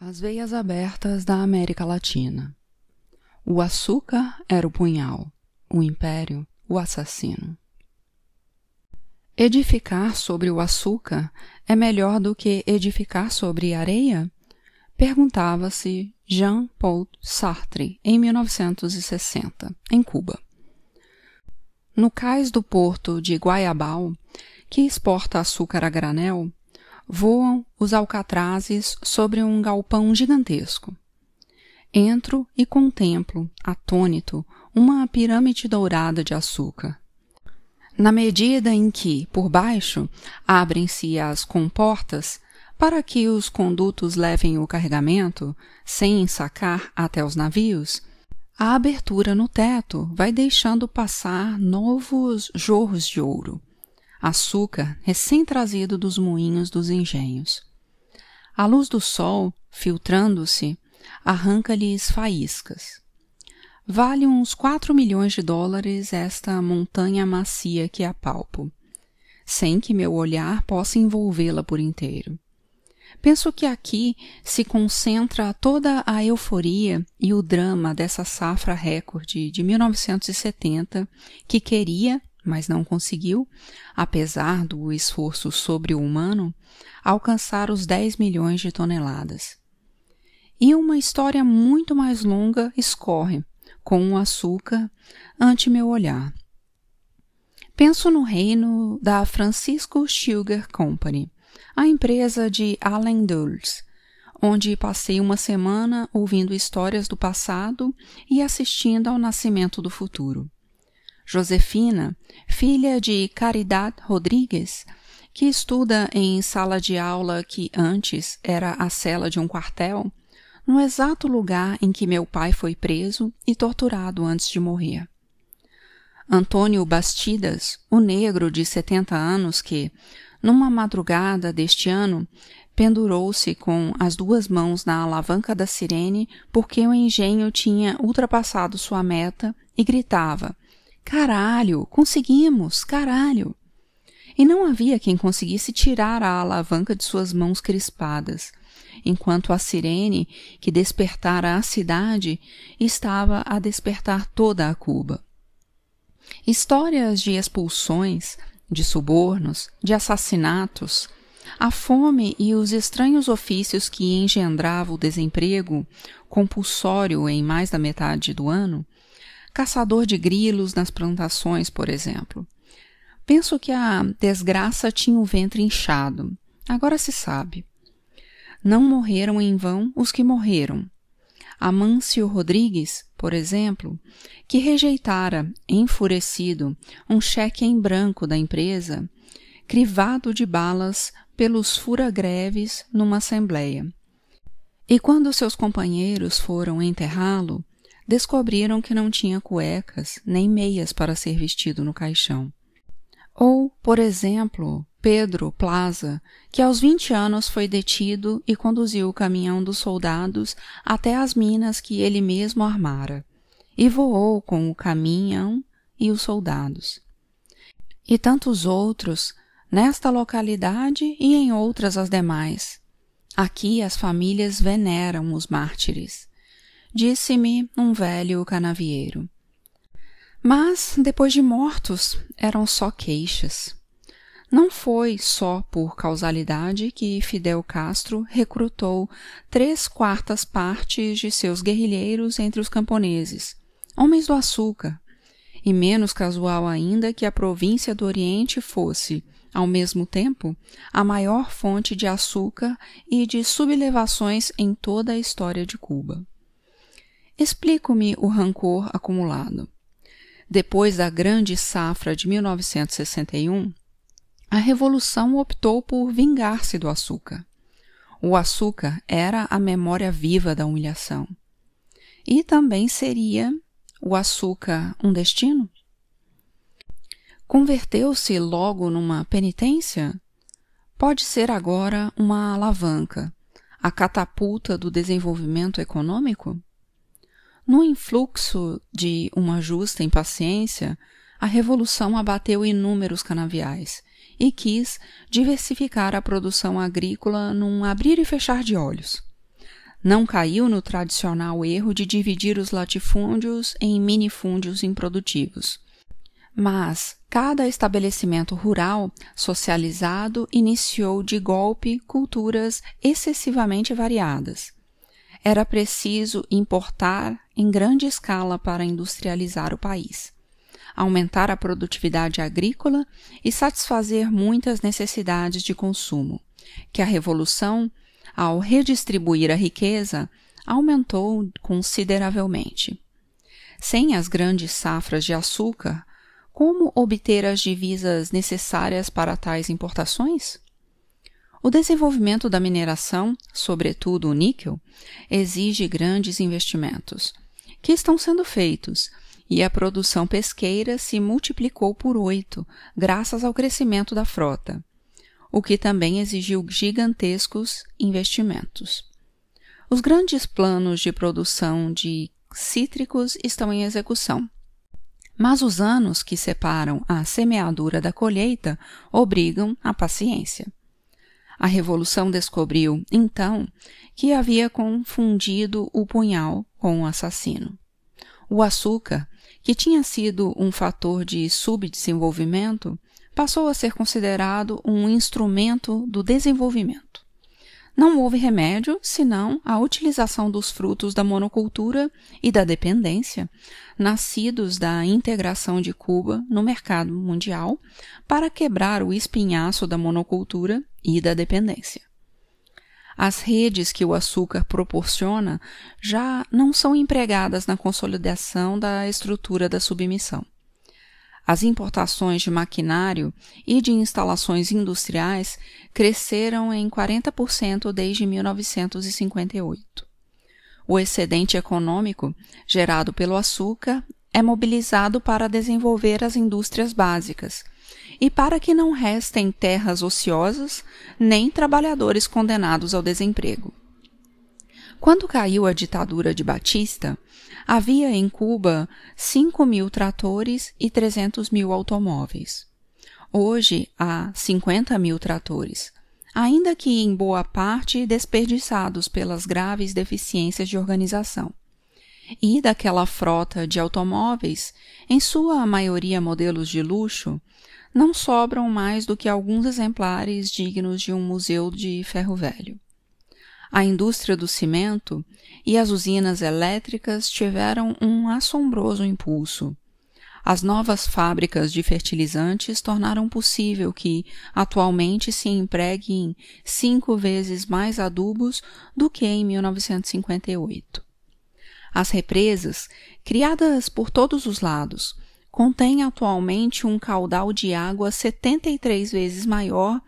As veias abertas da América Latina. O açúcar era o punhal, o império, o assassino. Edificar sobre o açúcar é melhor do que edificar sobre areia? Perguntava-se Jean-Paul Sartre em 1960, em Cuba. No cais do porto de Guayabal, que exporta açúcar a granel, voam os alcatrazes sobre um galpão gigantesco. Entro e contemplo, atônito, uma pirâmide dourada de açúcar. Na medida em que, por baixo, abrem-se as comportas para que os condutos levem o carregamento, sem ensacar até os navios, a abertura no teto vai deixando passar novos jorros de ouro, açúcar recém-trazido dos moinhos dos engenhos. A luz do sol, filtrando-se, arranca-lhes faíscas. Vale uns quatro milhões de dólares esta montanha macia que apalpo, sem que meu olhar possa envolvê-la por inteiro. Penso que aqui se concentra toda a euforia e o drama dessa safra recorde de 1970 que queria mas não conseguiu, apesar do esforço sobre-humano, alcançar os 10 milhões de toneladas. E uma história muito mais longa escorre, com o açúcar, ante meu olhar. Penso no reino da Francisco Sugar Company, a empresa de Allen Dulles, onde passei uma semana ouvindo histórias do passado e assistindo ao nascimento do futuro. Josefina, filha de Caridad Rodrigues, que estuda em sala de aula que antes era a cela de um quartel, no exato lugar em que meu pai foi preso e torturado antes de morrer. Antônio Bastidas, o negro de setenta anos que, numa madrugada deste ano, pendurou-se com as duas mãos na alavanca da sirene porque o engenho tinha ultrapassado sua meta e gritava Caralho, conseguimos, caralho! E não havia quem conseguisse tirar a alavanca de suas mãos crispadas, enquanto a sirene, que despertara a cidade, estava a despertar toda a Cuba. Histórias de expulsões, de subornos, de assassinatos, a fome e os estranhos ofícios que engendrava o desemprego, compulsório em mais da metade do ano, caçador de grilos nas plantações, por exemplo. Penso que a desgraça tinha o ventre inchado. Agora se sabe. Não morreram em vão os que morreram. Amâncio Rodrigues, por exemplo, que rejeitara, enfurecido, um cheque em branco da empresa, crivado de balas pelos fura-greves numa assembleia. E quando seus companheiros foram enterrá-lo, descobriram que não tinha cuecas nem meias para ser vestido no caixão. Ou, por exemplo, Pedro Plaza, que aos 20 anos foi detido e conduziu o caminhão dos soldados até as minas que ele mesmo armara, e voou com o caminhão e os soldados. E tantos outros, nesta localidade e em outras as demais. Aqui as famílias veneram os mártires disse-me um velho canavieiro. Mas, depois de mortos, eram só queixas. Não foi só por causalidade que Fidel Castro recrutou três quartas partes de seus guerrilheiros entre os camponeses, homens do açúcar, e menos casual ainda que a província do Oriente fosse, ao mesmo tempo, a maior fonte de açúcar e de sublevações em toda a história de Cuba. Explico-me o rancor acumulado. Depois da grande safra de 1961, a Revolução optou por vingar-se do açúcar. O açúcar era a memória viva da humilhação. E também seria o açúcar um destino? Converteu-se logo numa penitência? Pode ser agora uma alavanca, a catapulta do desenvolvimento econômico? No influxo de uma justa impaciência, a revolução abateu inúmeros canaviais e quis diversificar a produção agrícola num abrir e fechar de olhos. não caiu no tradicional erro de dividir os latifúndios em minifúndios improdutivos. Mas cada estabelecimento rural socializado iniciou de golpe culturas excessivamente variadas. Era preciso importar em grande escala para industrializar o país, aumentar a produtividade agrícola e satisfazer muitas necessidades de consumo, que a Revolução ao redistribuir a riqueza, aumentou consideravelmente. Sem as grandes safras de açúcar, como obter as divisas necessárias para tais importações? O desenvolvimento da mineração, sobretudo o níquel, exige grandes investimentos, que estão sendo feitos, e a produção pesqueira se multiplicou por oito, graças ao crescimento da frota o que também exigiu gigantescos investimentos. Os grandes planos de produção de cítricos estão em execução. Mas os anos que separam a semeadura da colheita obrigam a paciência. A Revolução descobriu, então, que havia confundido o punhal com o assassino. O açúcar, que tinha sido um fator de subdesenvolvimento, passou a ser considerado um instrumento do desenvolvimento. Não houve remédio senão a utilização dos frutos da monocultura e da dependência, nascidos da integração de Cuba no mercado mundial, para quebrar o espinhaço da monocultura e da dependência. As redes que o açúcar proporciona já não são empregadas na consolidação da estrutura da submissão. As importações de maquinário e de instalações industriais cresceram em 40% desde 1958. O excedente econômico gerado pelo açúcar é mobilizado para desenvolver as indústrias básicas e para que não restem terras ociosas nem trabalhadores condenados ao desemprego. Quando caiu a ditadura de Batista, havia em Cuba 5 mil tratores e 300 mil automóveis. Hoje há 50 mil tratores, ainda que em boa parte desperdiçados pelas graves deficiências de organização. E daquela frota de automóveis, em sua maioria modelos de luxo, não sobram mais do que alguns exemplares dignos de um museu de ferro velho. A indústria do cimento e as usinas elétricas tiveram um assombroso impulso. As novas fábricas de fertilizantes tornaram possível que, atualmente, se empreguem cinco vezes mais adubos do que em 1958. As represas, criadas por todos os lados, contêm atualmente um caudal de água 73 vezes maior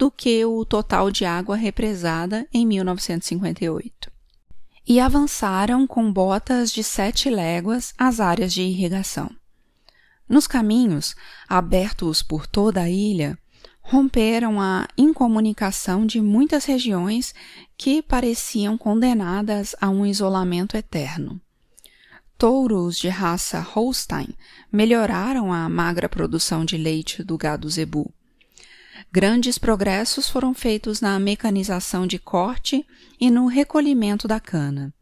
do que o total de água represada em 1958. E avançaram com botas de sete léguas às áreas de irrigação. Nos caminhos, abertos por toda a ilha, romperam a incomunicação de muitas regiões que pareciam condenadas a um isolamento eterno. Touros de raça Holstein melhoraram a magra produção de leite do gado zebu. Grandes progressos foram feitos na mecanização de corte e no recolhimento da cana,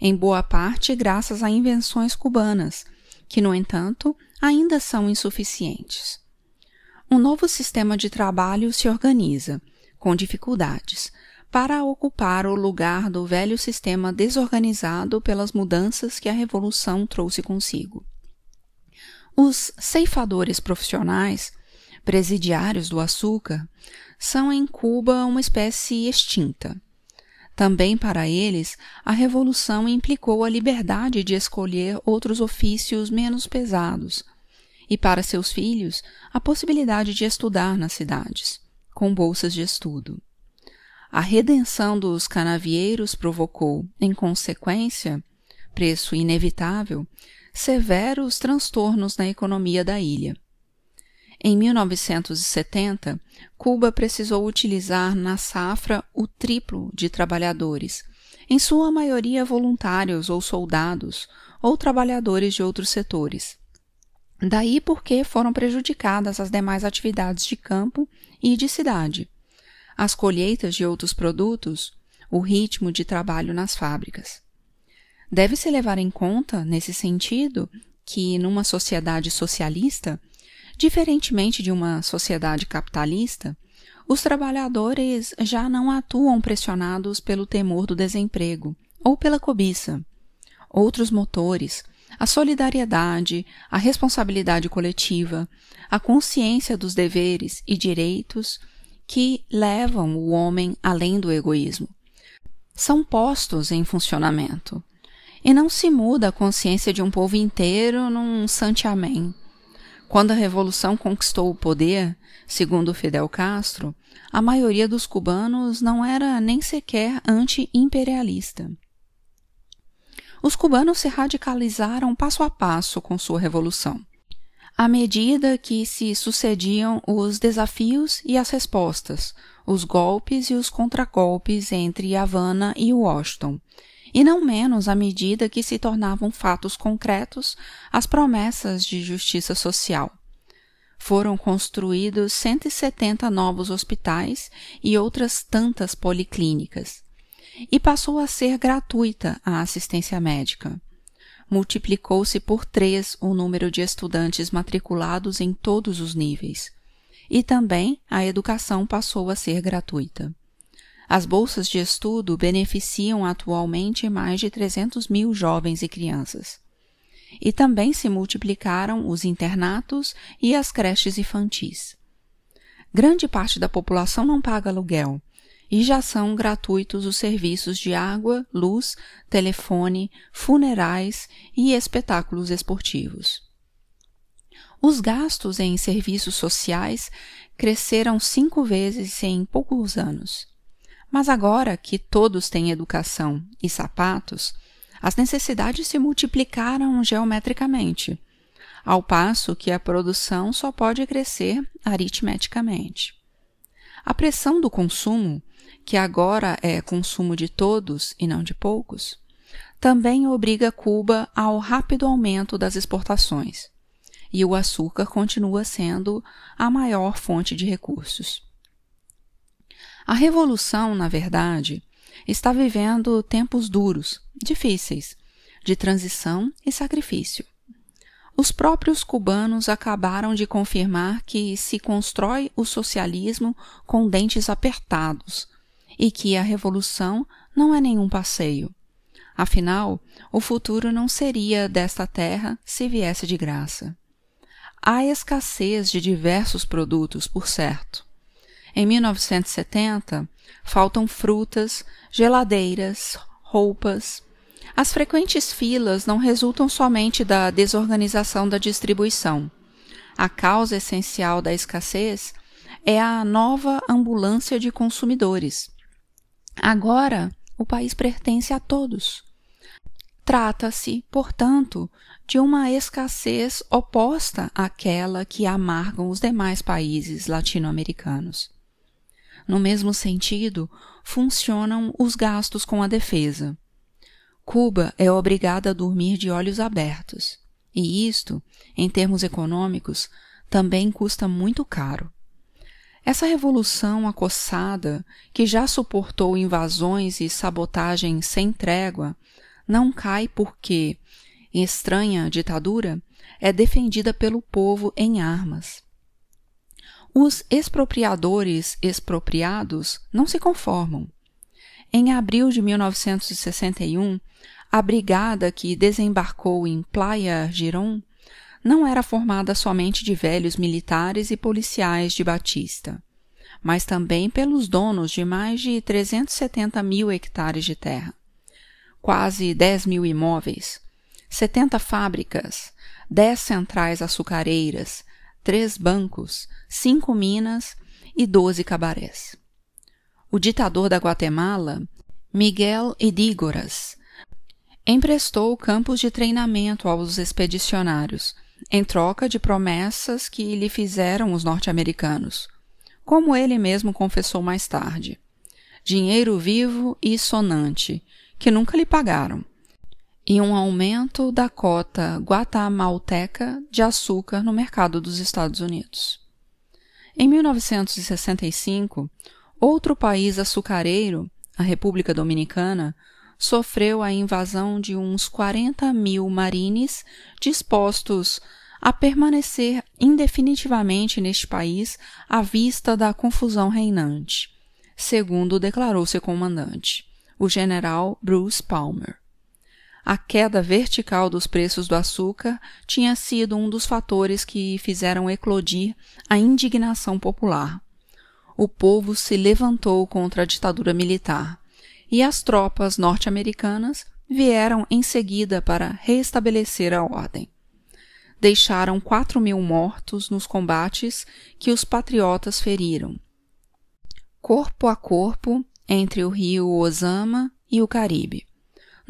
em boa parte graças a invenções cubanas, que, no entanto, ainda são insuficientes. Um novo sistema de trabalho se organiza, com dificuldades, para ocupar o lugar do velho sistema desorganizado pelas mudanças que a Revolução trouxe consigo. Os ceifadores profissionais presidiários do açúcar, são em Cuba uma espécie extinta. Também para eles, a Revolução implicou a liberdade de escolher outros ofícios menos pesados, e para seus filhos, a possibilidade de estudar nas cidades, com bolsas de estudo. A redenção dos canavieiros provocou, em consequência, preço inevitável, severos transtornos na economia da ilha. Em 1970, Cuba precisou utilizar na safra o triplo de trabalhadores, em sua maioria voluntários ou soldados, ou trabalhadores de outros setores. Daí porque foram prejudicadas as demais atividades de campo e de cidade. As colheitas de outros produtos, o ritmo de trabalho nas fábricas. Deve-se levar em conta, nesse sentido, que numa sociedade socialista, diferentemente de uma sociedade capitalista, os trabalhadores já não atuam pressionados pelo temor do desemprego ou pela cobiça. Outros motores, a solidariedade, a responsabilidade coletiva, a consciência dos deveres e direitos que levam o homem além do egoísmo, são postos em funcionamento. E não se muda a consciência de um povo inteiro num santiamém. Quando a revolução conquistou o poder, segundo Fidel Castro, a maioria dos cubanos não era nem sequer anti-imperialista. Os cubanos se radicalizaram passo a passo com sua revolução. À medida que se sucediam os desafios e as respostas, os golpes e os contragolpes entre Havana e Washington, e não menos à medida que se tornavam fatos concretos as promessas de justiça social. Foram construídos 170 novos hospitais e outras tantas policlínicas, e passou a ser gratuita a assistência médica. Multiplicou-se por três o número de estudantes matriculados em todos os níveis, e também a educação passou a ser gratuita. As bolsas de estudo beneficiam atualmente mais de 300 mil jovens e crianças. E também se multiplicaram os internatos e as creches infantis. Grande parte da população não paga aluguel e já são gratuitos os serviços de água, luz, telefone, funerais e espetáculos esportivos. Os gastos em serviços sociais cresceram cinco vezes em poucos anos. Mas agora que todos têm educação e sapatos, as necessidades se multiplicaram geometricamente, ao passo que a produção só pode crescer aritmeticamente. A pressão do consumo, que agora é consumo de todos e não de poucos, também obriga Cuba ao rápido aumento das exportações, e o açúcar continua sendo a maior fonte de recursos. A revolução, na verdade, está vivendo tempos duros, difíceis, de transição e sacrifício. Os próprios cubanos acabaram de confirmar que se constrói o socialismo com dentes apertados e que a revolução não é nenhum passeio. Afinal, o futuro não seria desta terra se viesse de graça. Há escassez de diversos produtos, por certo. Em 1970, faltam frutas, geladeiras, roupas. As frequentes filas não resultam somente da desorganização da distribuição. A causa essencial da escassez é a nova ambulância de consumidores. Agora, o país pertence a todos. Trata-se, portanto, de uma escassez oposta àquela que amargam os demais países latino-americanos. No mesmo sentido, funcionam os gastos com a defesa. Cuba é obrigada a dormir de olhos abertos, e isto, em termos econômicos, também custa muito caro. Essa revolução acossada, que já suportou invasões e sabotagens sem trégua, não cai porque, estranha ditadura, é defendida pelo povo em armas. Os expropriadores expropriados não se conformam. Em abril de 1961, a brigada que desembarcou em Playa Girón não era formada somente de velhos militares e policiais de Batista, mas também pelos donos de mais de 370 mil hectares de terra, quase 10 mil imóveis, 70 fábricas, 10 centrais açucareiras, três bancos, cinco minas e doze cabarés. O ditador da Guatemala, Miguel Edígoras, emprestou campos de treinamento aos expedicionários, em troca de promessas que lhe fizeram os norte-americanos, como ele mesmo confessou mais tarde. Dinheiro vivo e sonante, que nunca lhe pagaram, e um aumento da cota guatemalteca de açúcar no mercado dos Estados Unidos. Em 1965, outro país açucareiro, a República Dominicana, sofreu a invasão de uns 40 mil marines dispostos a permanecer indefinitivamente neste país à vista da confusão reinante, segundo declarou seu comandante, o general Bruce Palmer. A queda vertical dos preços do açúcar tinha sido um dos fatores que fizeram eclodir a indignação popular. O povo se levantou contra a ditadura militar e as tropas norte-americanas vieram em seguida para restabelecer a ordem deixaram quatro mil mortos nos combates que os patriotas feriram. Corpo a corpo entre o rio Osama e o Caribe,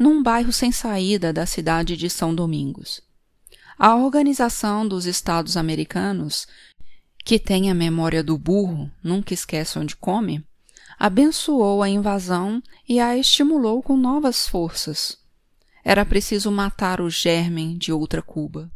num bairro sem saída da cidade de São Domingos. A Organização dos Estados Americanos, que tem a memória do burro, nunca esquece onde come, abençoou a invasão e a estimulou com novas forças. Era preciso matar o germen de outra Cuba.